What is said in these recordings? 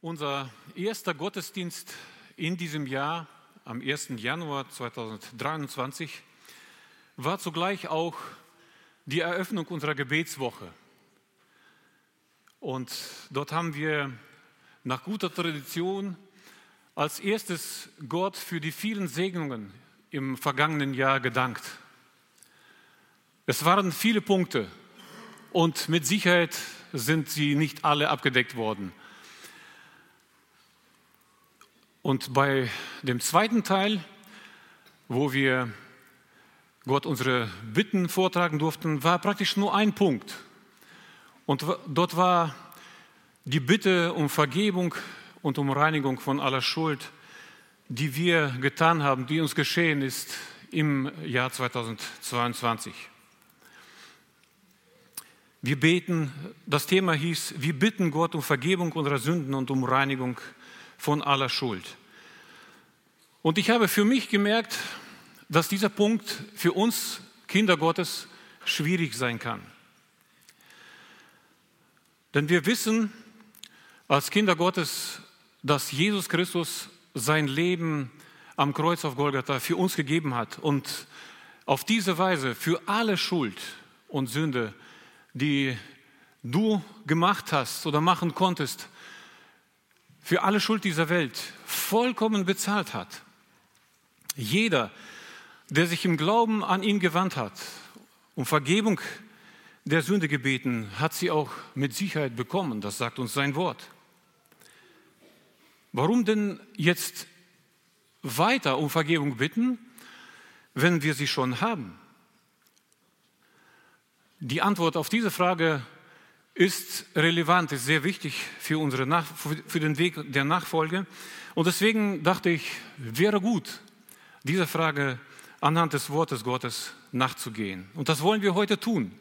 Unser erster Gottesdienst in diesem Jahr, am 1. Januar 2023, war zugleich auch die Eröffnung unserer Gebetswoche. Und dort haben wir nach guter Tradition als erstes Gott für die vielen Segnungen im vergangenen Jahr gedankt. Es waren viele Punkte und mit Sicherheit sind sie nicht alle abgedeckt worden. Und bei dem zweiten Teil, wo wir Gott unsere Bitten vortragen durften, war praktisch nur ein Punkt. Und dort war die Bitte um Vergebung und um Reinigung von aller Schuld, die wir getan haben, die uns geschehen ist im Jahr 2022. Wir beten, das Thema hieß, wir bitten Gott um Vergebung unserer Sünden und um Reinigung von aller Schuld. Und ich habe für mich gemerkt, dass dieser Punkt für uns Kinder Gottes schwierig sein kann. Denn wir wissen als Kinder Gottes, dass Jesus Christus sein Leben am Kreuz auf Golgatha für uns gegeben hat und auf diese Weise für alle Schuld und Sünde die du gemacht hast oder machen konntest, für alle Schuld dieser Welt vollkommen bezahlt hat. Jeder, der sich im Glauben an ihn gewandt hat, um Vergebung der Sünde gebeten, hat sie auch mit Sicherheit bekommen. Das sagt uns sein Wort. Warum denn jetzt weiter um Vergebung bitten, wenn wir sie schon haben? Die Antwort auf diese Frage ist relevant, ist sehr wichtig für, unsere Nach für den Weg der Nachfolge. Und deswegen dachte ich, wäre gut, dieser Frage anhand des Wortes Gottes nachzugehen. Und das wollen wir heute tun.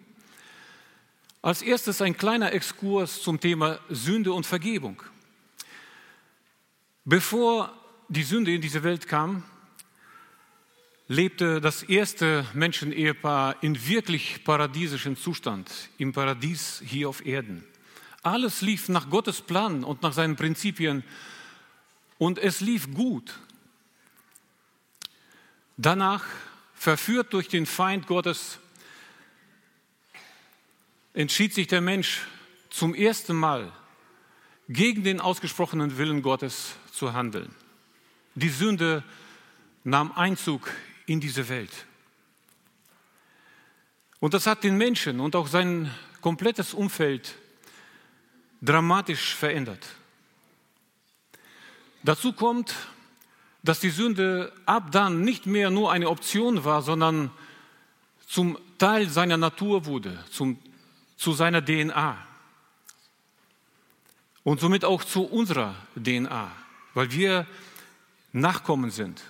Als erstes ein kleiner Exkurs zum Thema Sünde und Vergebung. Bevor die Sünde in diese Welt kam, lebte das erste Menschenehepaar in wirklich paradiesischem Zustand, im Paradies hier auf Erden. Alles lief nach Gottes Plan und nach seinen Prinzipien und es lief gut. Danach, verführt durch den Feind Gottes, entschied sich der Mensch zum ersten Mal gegen den ausgesprochenen Willen Gottes zu handeln. Die Sünde nahm Einzug in diese Welt. Und das hat den Menschen und auch sein komplettes Umfeld dramatisch verändert. Dazu kommt, dass die Sünde ab dann nicht mehr nur eine Option war, sondern zum Teil seiner Natur wurde, zum, zu seiner DNA. Und somit auch zu unserer DNA, weil wir Nachkommen sind.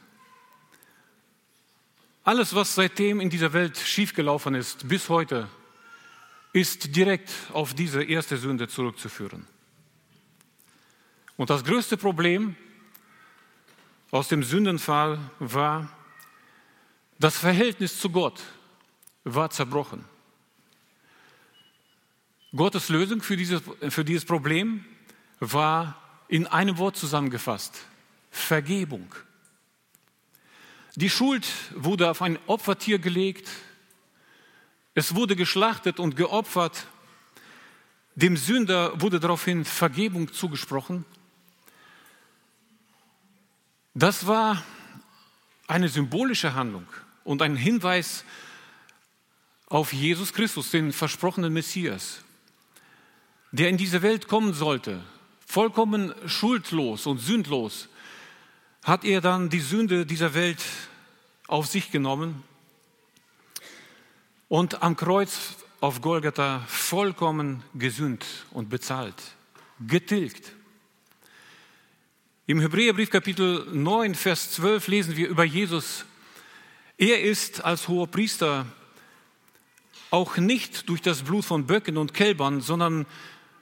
Alles, was seitdem in dieser Welt schiefgelaufen ist, bis heute, ist direkt auf diese erste Sünde zurückzuführen. Und das größte Problem aus dem Sündenfall war, das Verhältnis zu Gott war zerbrochen. Gottes Lösung für dieses, für dieses Problem war in einem Wort zusammengefasst, Vergebung. Die Schuld wurde auf ein Opfertier gelegt. Es wurde geschlachtet und geopfert. Dem Sünder wurde daraufhin Vergebung zugesprochen. Das war eine symbolische Handlung und ein Hinweis auf Jesus Christus, den versprochenen Messias, der in diese Welt kommen sollte, vollkommen schuldlos und sündlos, hat er dann die Sünde dieser Welt auf sich genommen und am Kreuz auf Golgatha vollkommen gesünd und bezahlt, getilgt. Im Hebräerbrief Kapitel 9, Vers 12 lesen wir über Jesus. Er ist als hoher Priester auch nicht durch das Blut von Böcken und Kälbern, sondern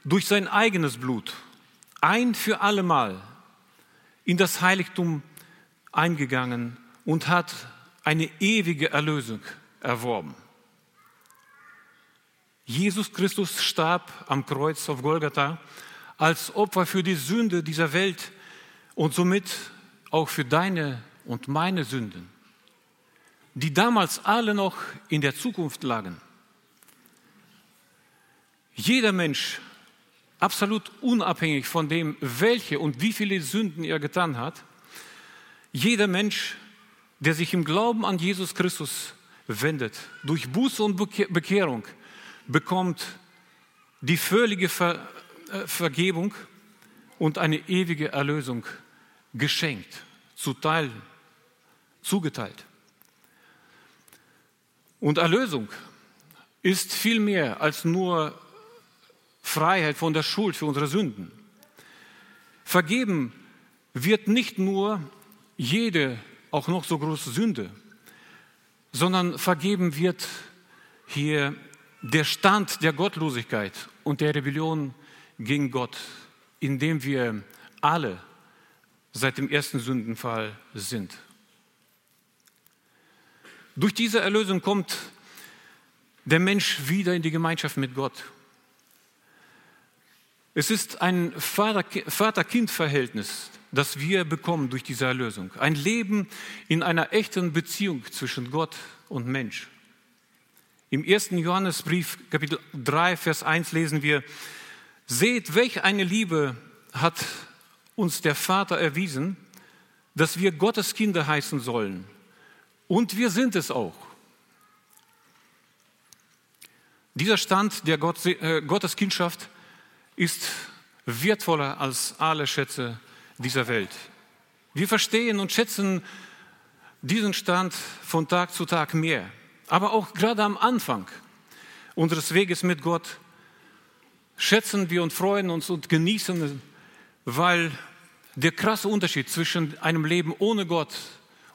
durch sein eigenes Blut ein für allemal in das Heiligtum eingegangen und hat eine ewige Erlösung erworben. Jesus Christus starb am Kreuz auf Golgatha als Opfer für die Sünde dieser Welt und somit auch für deine und meine Sünden, die damals alle noch in der Zukunft lagen. Jeder Mensch, absolut unabhängig von dem, welche und wie viele Sünden er getan hat, jeder Mensch, der sich im Glauben an Jesus Christus wendet, durch Buße und Bekehrung, bekommt die völlige Ver äh, Vergebung und eine ewige Erlösung geschenkt, zuteil, zugeteilt. Und Erlösung ist viel mehr als nur Freiheit von der Schuld für unsere Sünden. Vergeben wird nicht nur jede, auch noch so große Sünde, sondern vergeben wird hier der Stand der Gottlosigkeit und der Rebellion gegen Gott, in dem wir alle seit dem ersten Sündenfall sind. Durch diese Erlösung kommt der Mensch wieder in die Gemeinschaft mit Gott. Es ist ein Vater-Kind-Verhältnis, das wir bekommen durch diese Erlösung. Ein Leben in einer echten Beziehung zwischen Gott und Mensch. Im 1. Johannesbrief, Kapitel 3, Vers 1 lesen wir, Seht, welch eine Liebe hat uns der Vater erwiesen, dass wir Gottes Kinder heißen sollen. Und wir sind es auch. Dieser Stand der äh, Gotteskindschaft ist wertvoller als alle Schätze dieser Welt. Wir verstehen und schätzen diesen Stand von Tag zu Tag mehr. Aber auch gerade am Anfang unseres Weges mit Gott schätzen wir und freuen uns und genießen, weil der krasse Unterschied zwischen einem Leben ohne Gott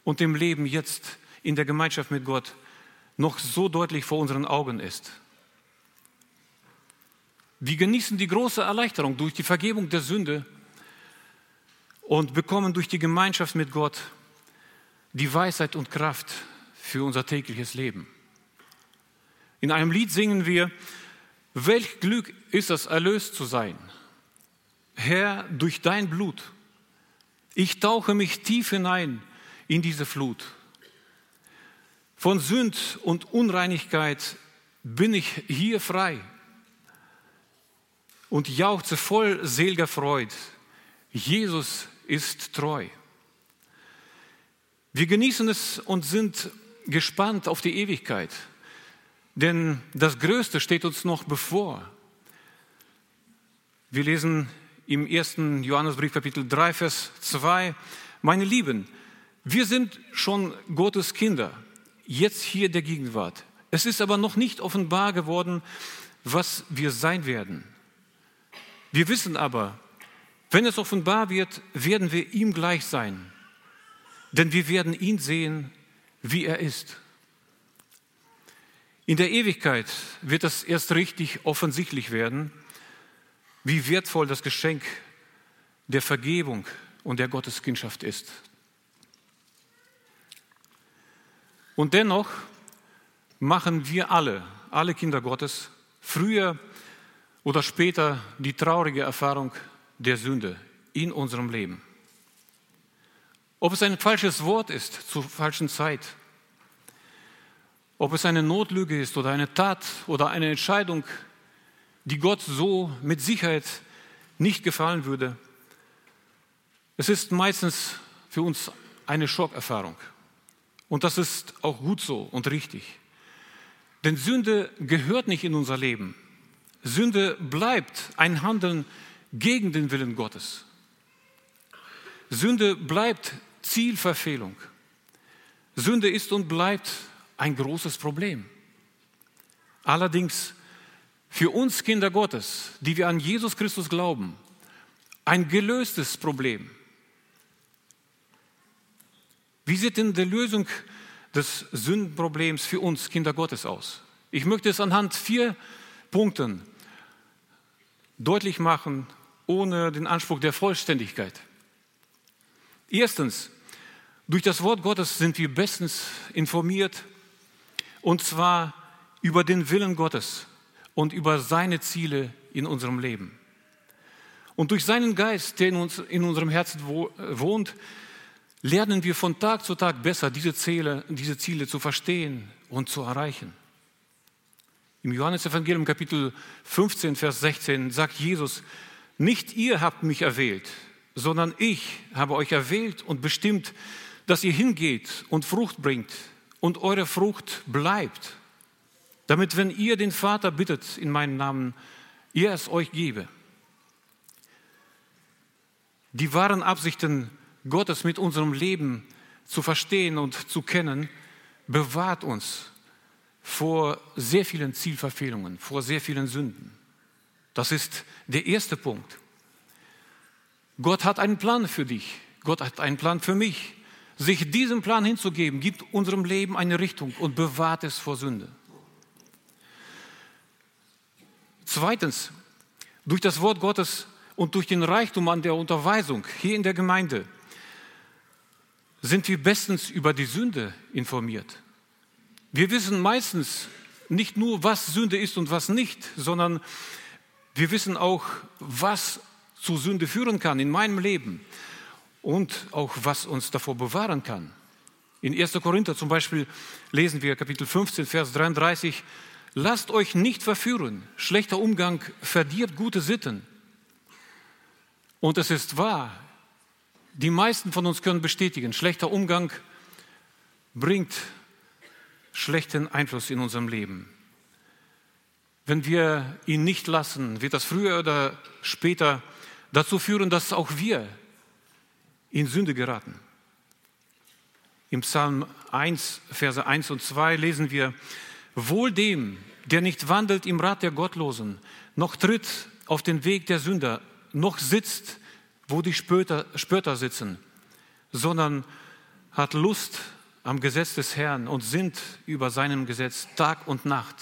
und dem Leben jetzt in der Gemeinschaft mit Gott noch so deutlich vor unseren Augen ist. Wir genießen die große Erleichterung durch die Vergebung der Sünde und bekommen durch die Gemeinschaft mit Gott die Weisheit und Kraft für unser tägliches Leben. In einem Lied singen wir, welch Glück ist es, erlöst zu sein. Herr, durch dein Blut. Ich tauche mich tief hinein in diese Flut. Von Sünd und Unreinigkeit bin ich hier frei und jauchze voll selger Freude. Jesus ist treu. Wir genießen es und sind gespannt auf die Ewigkeit. Denn das Größte steht uns noch bevor. Wir lesen im 1. Johannesbrief Kapitel 3, Vers 2, meine Lieben, wir sind schon Gottes Kinder, jetzt hier der Gegenwart. Es ist aber noch nicht offenbar geworden, was wir sein werden. Wir wissen aber, wenn es offenbar wird, werden wir ihm gleich sein, denn wir werden ihn sehen, wie er ist. In der Ewigkeit wird es erst richtig offensichtlich werden, wie wertvoll das Geschenk der Vergebung und der Gotteskindschaft ist. Und dennoch machen wir alle, alle Kinder Gottes, früher oder später die traurige Erfahrung der Sünde in unserem Leben. Ob es ein falsches Wort ist zur falschen Zeit, ob es eine Notlüge ist oder eine Tat oder eine Entscheidung, die Gott so mit Sicherheit nicht gefallen würde. Es ist meistens für uns eine Schockerfahrung. Und das ist auch gut so und richtig. Denn Sünde gehört nicht in unser Leben. Sünde bleibt ein Handeln gegen den Willen Gottes. Sünde bleibt Zielverfehlung. Sünde ist und bleibt ein großes Problem. Allerdings für uns Kinder Gottes, die wir an Jesus Christus glauben, ein gelöstes Problem. Wie sieht denn die Lösung des Sündenproblems für uns Kinder Gottes aus? Ich möchte es anhand vier Punkten deutlich machen, ohne den Anspruch der Vollständigkeit. Erstens, durch das Wort Gottes sind wir bestens informiert und zwar über den Willen Gottes und über seine Ziele in unserem Leben. Und durch seinen Geist, der in, uns, in unserem Herzen wohnt, lernen wir von Tag zu Tag besser, diese Ziele, diese Ziele zu verstehen und zu erreichen. Im Johannesevangelium Kapitel 15, Vers 16 sagt Jesus, nicht ihr habt mich erwählt, sondern ich habe euch erwählt und bestimmt, dass ihr hingeht und Frucht bringt und eure Frucht bleibt, damit wenn ihr den Vater bittet in meinem Namen, er es euch gebe. Die wahren Absichten Gottes mit unserem Leben zu verstehen und zu kennen, bewahrt uns vor sehr vielen Zielverfehlungen, vor sehr vielen Sünden. Das ist der erste Punkt. Gott hat einen Plan für dich. Gott hat einen Plan für mich. Sich diesem Plan hinzugeben, gibt unserem Leben eine Richtung und bewahrt es vor Sünde. Zweitens, durch das Wort Gottes und durch den Reichtum an der Unterweisung hier in der Gemeinde sind wir bestens über die Sünde informiert. Wir wissen meistens nicht nur, was Sünde ist und was nicht, sondern wir wissen auch, was zu Sünde führen kann in meinem Leben und auch was uns davor bewahren kann. In 1. Korinther zum Beispiel lesen wir Kapitel 15, Vers 33, lasst euch nicht verführen, schlechter Umgang verdirbt gute Sitten. Und es ist wahr, die meisten von uns können bestätigen, schlechter Umgang bringt schlechten Einfluss in unserem Leben. Wenn wir ihn nicht lassen, wird das früher oder später dazu führen, dass auch wir in Sünde geraten. Im Psalm 1, Verse 1 und 2 lesen wir, Wohl dem, der nicht wandelt im Rat der Gottlosen, noch tritt auf den Weg der Sünder, noch sitzt, wo die Spötter, Spötter sitzen, sondern hat Lust am Gesetz des Herrn und sinnt über seinem Gesetz Tag und Nacht.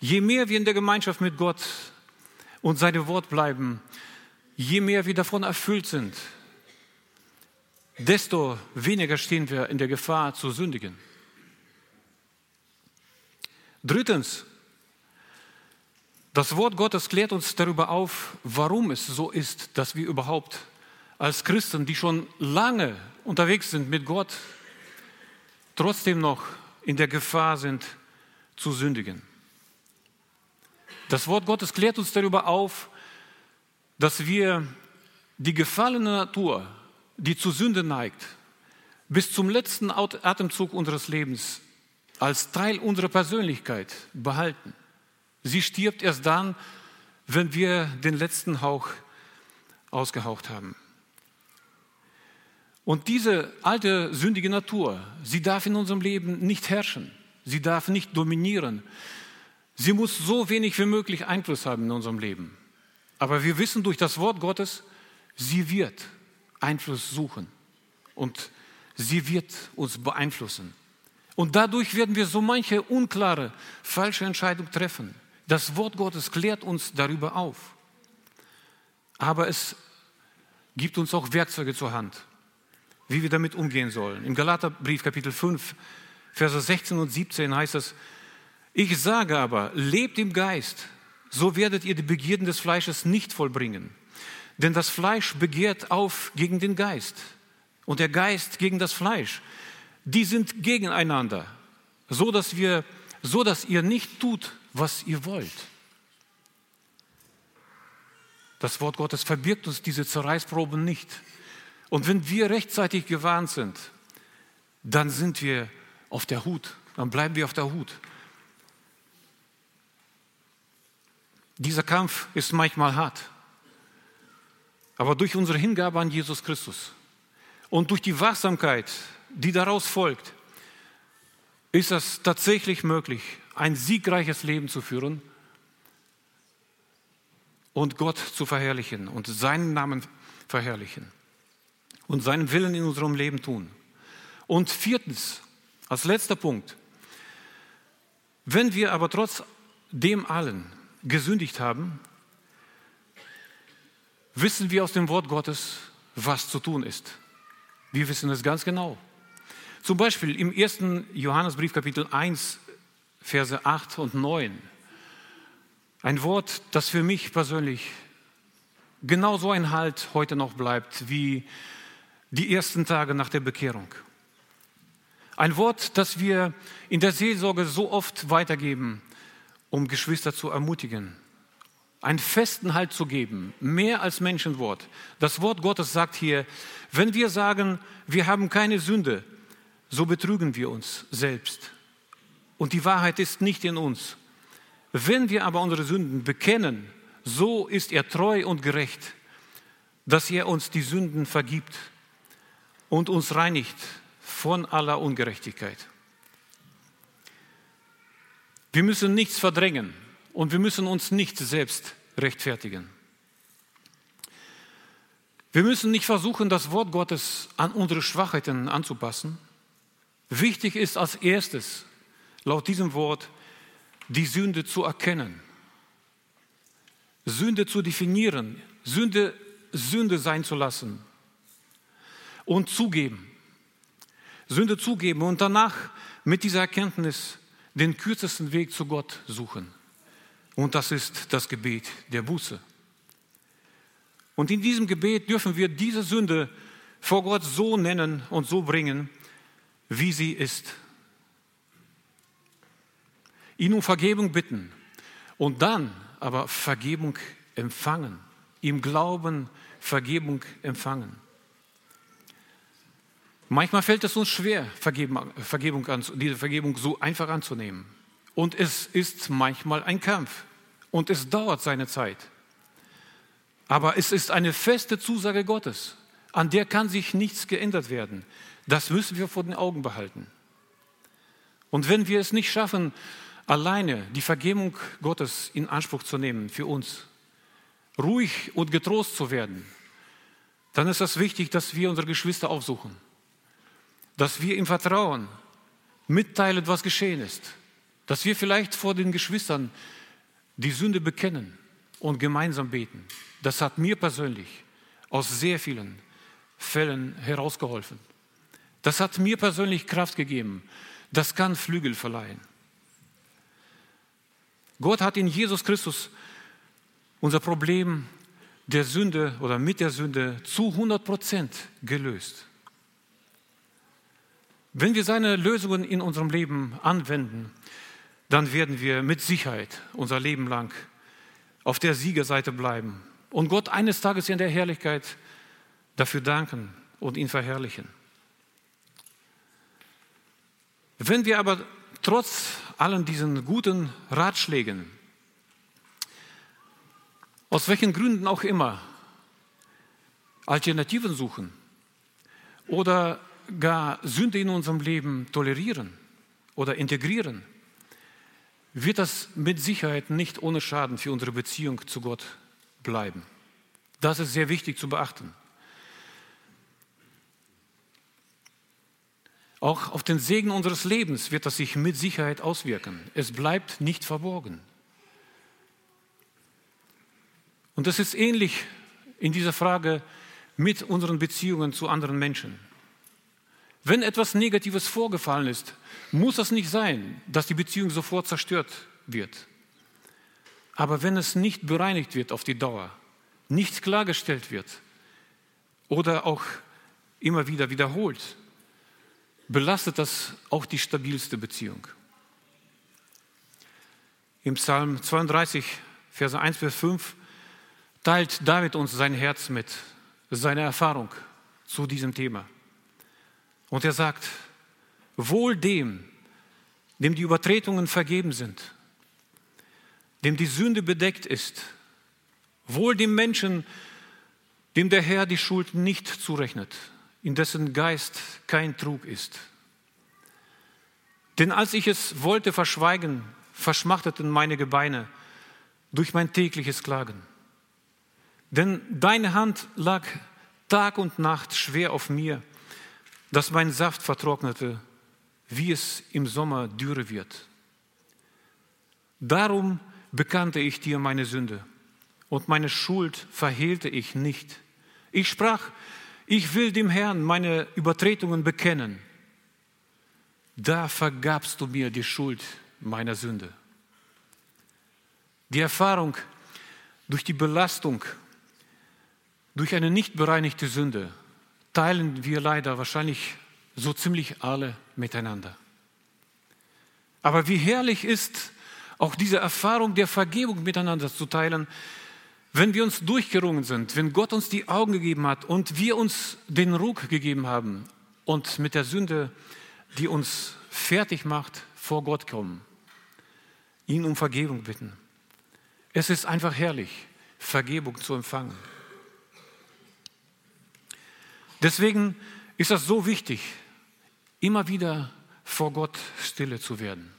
Je mehr wir in der Gemeinschaft mit Gott und seinem Wort bleiben, je mehr wir davon erfüllt sind, desto weniger stehen wir in der Gefahr zu sündigen. Drittens, das Wort Gottes klärt uns darüber auf, warum es so ist, dass wir überhaupt als Christen, die schon lange unterwegs sind mit Gott, trotzdem noch in der Gefahr sind zu sündigen. Das Wort Gottes klärt uns darüber auf, dass wir die gefallene Natur, die zu Sünde neigt, bis zum letzten Atemzug unseres Lebens als Teil unserer Persönlichkeit behalten. Sie stirbt erst dann, wenn wir den letzten Hauch ausgehaucht haben. Und diese alte sündige Natur, sie darf in unserem Leben nicht herrschen, sie darf nicht dominieren, sie muss so wenig wie möglich Einfluss haben in unserem Leben. Aber wir wissen durch das Wort Gottes, sie wird Einfluss suchen und sie wird uns beeinflussen. Und dadurch werden wir so manche unklare, falsche Entscheidung treffen. Das Wort Gottes klärt uns darüber auf. Aber es gibt uns auch Werkzeuge zur Hand, wie wir damit umgehen sollen. Im Galaterbrief Kapitel 5, Verse 16 und 17 heißt es, ich sage aber, lebt im Geist, so werdet ihr die Begierden des Fleisches nicht vollbringen. Denn das Fleisch begehrt auf gegen den Geist und der Geist gegen das Fleisch die sind gegeneinander, so dass wir, so dass ihr nicht tut, was ihr wollt. Das Wort Gottes verbirgt uns diese Zerreißproben nicht. Und wenn wir rechtzeitig gewarnt sind, dann sind wir auf der Hut, dann bleiben wir auf der Hut. Dieser Kampf ist manchmal hart, aber durch unsere Hingabe an Jesus Christus und durch die Wachsamkeit die daraus folgt, ist es tatsächlich möglich, ein siegreiches Leben zu führen und Gott zu verherrlichen und seinen Namen verherrlichen und seinen Willen in unserem Leben tun. Und viertens, als letzter Punkt, wenn wir aber trotz dem allen gesündigt haben, wissen wir aus dem Wort Gottes, was zu tun ist. Wir wissen es ganz genau. Zum Beispiel im 1. Johannesbrief Kapitel 1, Verse 8 und 9. Ein Wort, das für mich persönlich genau so ein Halt heute noch bleibt wie die ersten Tage nach der Bekehrung. Ein Wort, das wir in der Seelsorge so oft weitergeben, um Geschwister zu ermutigen. Einen festen Halt zu geben, mehr als Menschenwort. Das Wort Gottes sagt hier, wenn wir sagen, wir haben keine Sünde, so betrügen wir uns selbst. Und die Wahrheit ist nicht in uns. Wenn wir aber unsere Sünden bekennen, so ist er treu und gerecht, dass er uns die Sünden vergibt und uns reinigt von aller Ungerechtigkeit. Wir müssen nichts verdrängen und wir müssen uns nicht selbst rechtfertigen. Wir müssen nicht versuchen, das Wort Gottes an unsere Schwachheiten anzupassen. Wichtig ist als erstes, laut diesem Wort, die Sünde zu erkennen, Sünde zu definieren, Sünde Sünde sein zu lassen und zugeben. Sünde zugeben und danach mit dieser Erkenntnis den kürzesten Weg zu Gott suchen. Und das ist das Gebet der Buße. Und in diesem Gebet dürfen wir diese Sünde vor Gott so nennen und so bringen, wie sie ist. Ihn um Vergebung bitten und dann aber Vergebung empfangen, ihm glauben, Vergebung empfangen. Manchmal fällt es uns schwer, Vergebung, Vergebung diese Vergebung so einfach anzunehmen. Und es ist manchmal ein Kampf und es dauert seine Zeit. Aber es ist eine feste Zusage Gottes, an der kann sich nichts geändert werden. Das müssen wir vor den Augen behalten. Und wenn wir es nicht schaffen, alleine die Vergebung Gottes in Anspruch zu nehmen für uns, ruhig und getrost zu werden, dann ist es wichtig, dass wir unsere Geschwister aufsuchen, dass wir im Vertrauen mitteilen, was geschehen ist, dass wir vielleicht vor den Geschwistern die Sünde bekennen und gemeinsam beten. Das hat mir persönlich aus sehr vielen Fällen herausgeholfen. Das hat mir persönlich Kraft gegeben. Das kann Flügel verleihen. Gott hat in Jesus Christus unser Problem der Sünde oder mit der Sünde zu 100 Prozent gelöst. Wenn wir seine Lösungen in unserem Leben anwenden, dann werden wir mit Sicherheit unser Leben lang auf der Siegerseite bleiben und Gott eines Tages in der Herrlichkeit dafür danken und ihn verherrlichen. Wenn wir aber trotz allen diesen guten Ratschlägen aus welchen Gründen auch immer, Alternativen suchen oder gar Sünde in unserem Leben tolerieren oder integrieren, wird das mit Sicherheit nicht ohne Schaden für unsere Beziehung zu Gott bleiben. Das ist sehr wichtig zu beachten. Auch auf den Segen unseres Lebens wird das sich mit Sicherheit auswirken. Es bleibt nicht verborgen. Und das ist ähnlich in dieser Frage mit unseren Beziehungen zu anderen Menschen. Wenn etwas Negatives vorgefallen ist, muss es nicht sein, dass die Beziehung sofort zerstört wird. Aber wenn es nicht bereinigt wird auf die Dauer, nicht klargestellt wird oder auch immer wieder wiederholt, belastet das auch die stabilste Beziehung. Im Psalm 32, Verse 1 bis 5 teilt David uns sein Herz mit, seine Erfahrung zu diesem Thema. Und er sagt, wohl dem, dem die Übertretungen vergeben sind, dem die Sünde bedeckt ist, wohl dem Menschen, dem der Herr die Schuld nicht zurechnet, in dessen Geist kein Trug ist. Denn als ich es wollte verschweigen, verschmachteten meine Gebeine durch mein tägliches Klagen. Denn deine Hand lag Tag und Nacht schwer auf mir, dass mein Saft vertrocknete, wie es im Sommer dürre wird. Darum bekannte ich dir meine Sünde und meine Schuld verhehlte ich nicht. Ich sprach, ich will dem Herrn meine Übertretungen bekennen. Da vergabst du mir die Schuld meiner Sünde. Die Erfahrung durch die Belastung Durch eine nicht bereinigte Sünde teilen wir leider wahrscheinlich so ziemlich alle miteinander. Aber wie herrlich ist auch diese Erfahrung der Vergebung miteinander zu teilen, wenn wir uns durchgerungen sind, wenn Gott uns die Augen gegeben hat und wir uns den Ruck gegeben haben und mit der Sünde, die uns fertig macht, vor Gott kommen, ihn um Vergebung bitten. Es ist einfach herrlich, Vergebung zu empfangen. Deswegen ist das so wichtig, immer wieder vor Gott stille zu werden.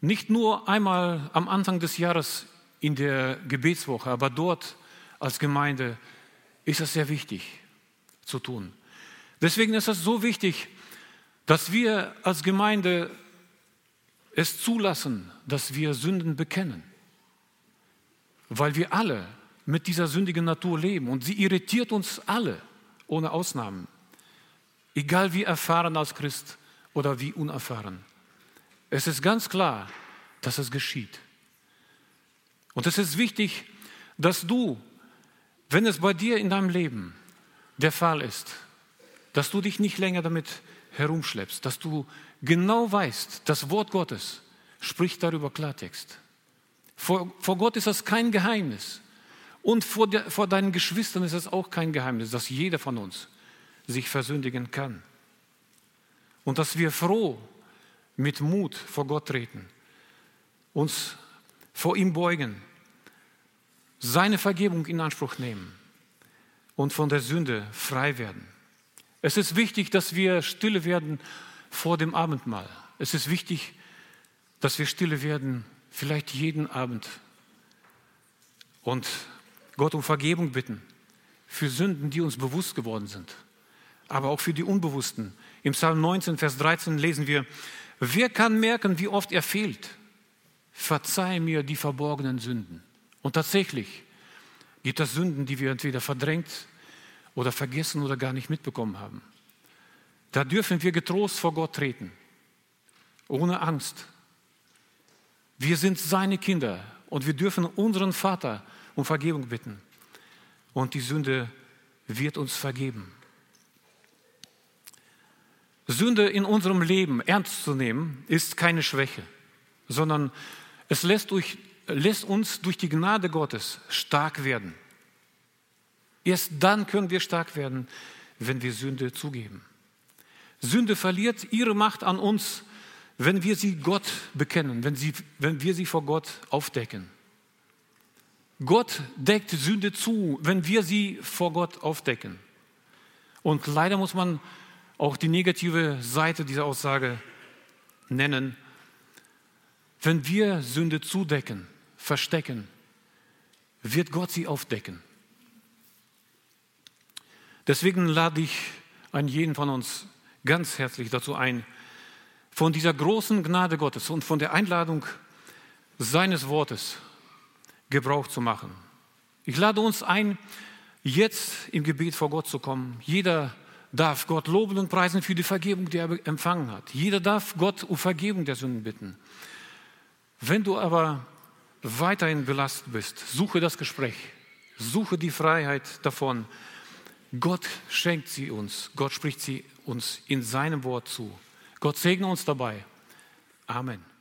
Nicht nur einmal am Anfang des Jahres in der Gebetswoche, aber dort als Gemeinde ist es sehr wichtig zu tun. Deswegen ist es so wichtig, dass wir als Gemeinde es zulassen, dass wir Sünden bekennen. Weil wir alle mit dieser sündigen Natur leben und sie irritiert uns alle, ohne Ausnahmen. Egal wie erfahren als Christ oder wie unerfahren. Es ist ganz klar, dass es geschieht. Und es ist wichtig, dass du, wenn es bei dir in deinem Leben der Fall ist, dass du dich nicht länger damit herumschleppst, dass du genau weißt, das Wort Gottes spricht darüber Klartext. Vor, vor Gott ist das kein Geheimnis. Und vor, der, vor deinen Geschwistern ist es auch kein Geheimnis, dass jeder von uns sich versündigen kann. Und dass wir froh mit Mut vor Gott treten, uns vor ihm beugen, seine Vergebung in Anspruch nehmen und von der Sünde frei werden. Es ist wichtig, dass wir stille werden vor dem Abendmahl. Es ist wichtig, dass wir stille werden, vielleicht jeden Abend und Gott um Vergebung bitten für Sünden, die uns bewusst geworden sind, aber auch für die Unbewussten. Im Psalm 19, Vers 13 lesen wir, wer kann merken, wie oft er fehlt? Verzeih mir die verborgenen Sünden. Und tatsächlich gibt es Sünden, die wir entweder verdrängt oder vergessen oder gar nicht mitbekommen haben. Da dürfen wir getrost vor Gott treten, ohne Angst. Wir sind seine Kinder und wir dürfen unseren Vater um Vergebung bitten. Und die Sünde wird uns vergeben. Sünde in unserem Leben ernst zu nehmen, ist keine Schwäche, sondern es lässt, durch, lässt uns durch die Gnade Gottes stark werden. Erst dann können wir stark werden, wenn wir Sünde zugeben. Sünde verliert ihre Macht an uns, wenn wir sie Gott bekennen, wenn, sie, wenn wir sie vor Gott aufdecken. Gott deckt Sünde zu, wenn wir sie vor Gott aufdecken. Und leider muss man auch die negative Seite dieser Aussage nennen. Wenn wir Sünde zudecken, verstecken, wird Gott sie aufdecken. Deswegen lade ich an jeden von uns ganz herzlich dazu ein, von dieser großen Gnade Gottes und von der Einladung seines Wortes Gebrauch zu machen. Ich lade uns ein, jetzt im Gebet vor Gott zu kommen. Jeder darf Gott loben und preisen für die Vergebung, die er empfangen hat. Jeder darf Gott um Vergebung der Sünden bitten. Wenn du aber weiterhin belastet bist, suche das Gespräch, suche die Freiheit davon. Gott schenkt sie uns, Gott spricht sie uns in seinem Wort zu. Gott segne uns dabei. Amen.